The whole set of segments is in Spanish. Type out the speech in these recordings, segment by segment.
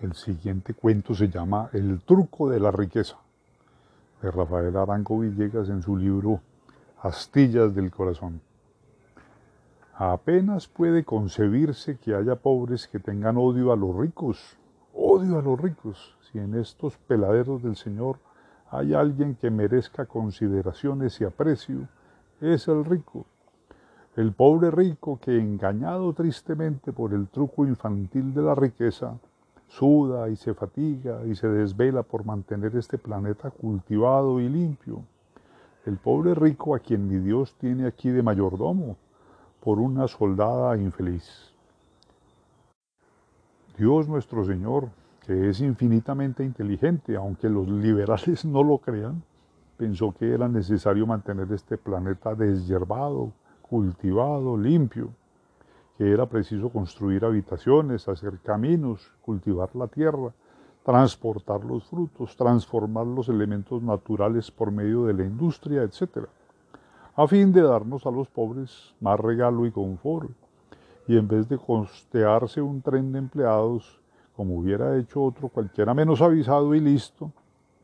El siguiente cuento se llama El truco de la riqueza, de Rafael Arango Villegas en su libro Astillas del Corazón. Apenas puede concebirse que haya pobres que tengan odio a los ricos, odio a los ricos, si en estos peladeros del Señor hay alguien que merezca consideraciones y aprecio, es el rico. El pobre rico que, engañado tristemente por el truco infantil de la riqueza, suda y se fatiga y se desvela por mantener este planeta cultivado y limpio. El pobre rico a quien mi Dios tiene aquí de mayordomo por una soldada infeliz. Dios nuestro Señor, que es infinitamente inteligente, aunque los liberales no lo crean, pensó que era necesario mantener este planeta deshiervado, cultivado, limpio que era preciso construir habitaciones, hacer caminos, cultivar la tierra, transportar los frutos, transformar los elementos naturales por medio de la industria, etc., a fin de darnos a los pobres más regalo y confort, y en vez de costearse un tren de empleados, como hubiera hecho otro cualquiera menos avisado y listo,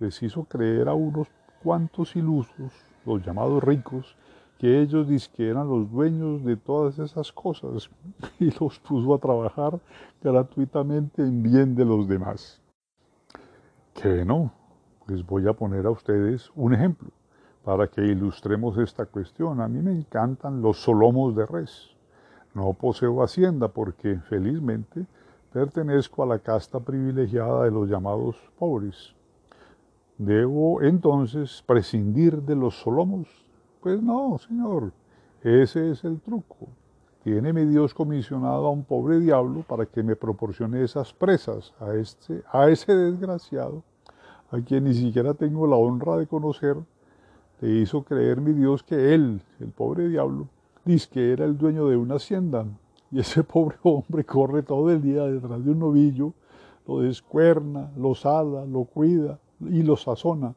les hizo creer a unos cuantos ilusos, los llamados ricos, que ellos que eran los dueños de todas esas cosas y los puso a trabajar gratuitamente en bien de los demás. Que no, les voy a poner a ustedes un ejemplo para que ilustremos esta cuestión. A mí me encantan los solomos de res. No poseo hacienda porque felizmente pertenezco a la casta privilegiada de los llamados pobres. Debo entonces prescindir de los solomos pues no, Señor, ese es el truco. Tiene mi Dios comisionado a un pobre diablo para que me proporcione esas presas a, este, a ese desgraciado, a quien ni siquiera tengo la honra de conocer. Le hizo creer mi Dios que él, el pobre diablo, dice que era el dueño de una hacienda. Y ese pobre hombre corre todo el día detrás de un novillo, lo descuerna, lo sala, lo cuida y lo sazona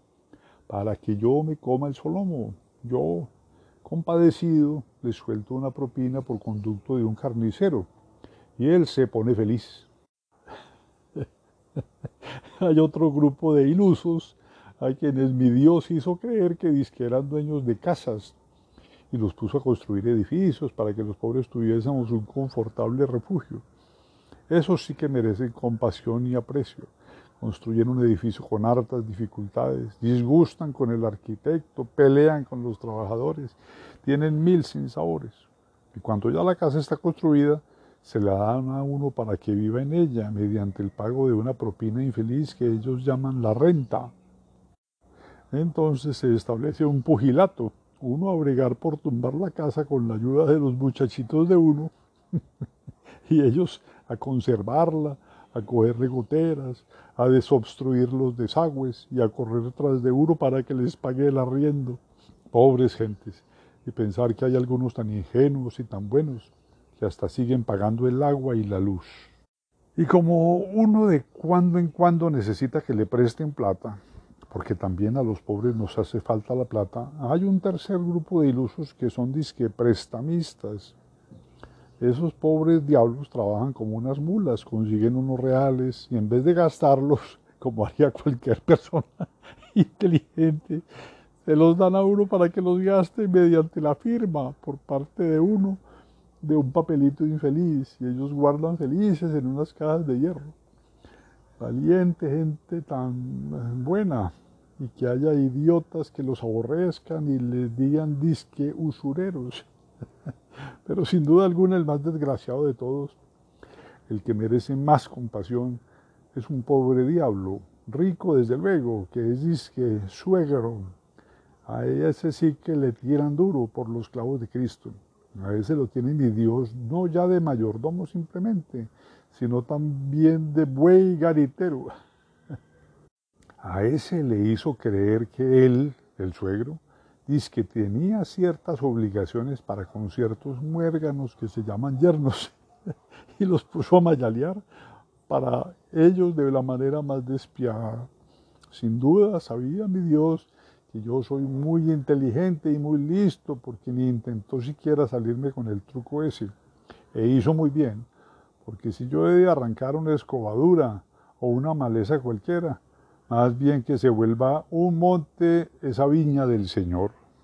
para que yo me coma el solomo. Yo, compadecido, le suelto una propina por conducto de un carnicero y él se pone feliz. Hay otro grupo de ilusos a quienes mi Dios hizo creer que, eran dueños de casas y los puso a construir edificios para que los pobres tuviésemos un confortable refugio. Esos sí que merecen compasión y aprecio construyen un edificio con hartas dificultades, disgustan con el arquitecto, pelean con los trabajadores, tienen mil sinsabores. Y cuando ya la casa está construida, se la dan a uno para que viva en ella mediante el pago de una propina infeliz que ellos llaman la renta. Entonces se establece un pugilato, uno a bregar por tumbar la casa con la ayuda de los muchachitos de uno, y ellos a conservarla, a coger goteras, a desobstruir los desagües y a correr tras de uno para que les pague el arriendo. Pobres gentes, y pensar que hay algunos tan ingenuos y tan buenos que hasta siguen pagando el agua y la luz. Y como uno de cuando en cuando necesita que le presten plata, porque también a los pobres nos hace falta la plata, hay un tercer grupo de ilusos que son disque prestamistas, esos pobres diablos trabajan como unas mulas, consiguen unos reales y en vez de gastarlos, como haría cualquier persona inteligente, se los dan a uno para que los gaste mediante la firma por parte de uno de un papelito infeliz y ellos guardan felices en unas cajas de hierro. Valiente gente tan buena y que haya idiotas que los aborrezcan y les digan disque usureros. Pero sin duda alguna el más desgraciado de todos, el que merece más compasión, es un pobre diablo, rico desde luego, que es disque suegro. A ese sí que le tiran duro por los clavos de Cristo. A ese lo tiene mi Dios, no ya de mayordomo simplemente, sino también de buey garitero. A ese le hizo creer que él, el suegro, dice que tenía ciertas obligaciones para con ciertos muérganos que se llaman yernos y los puso a mayalear para ellos de la manera más despiadada. Sin duda sabía mi Dios que yo soy muy inteligente y muy listo porque ni intentó siquiera salirme con el truco ese. E hizo muy bien, porque si yo he de arrancar una escobadura o una maleza cualquiera, más bien que se vuelva un monte esa viña del Señor.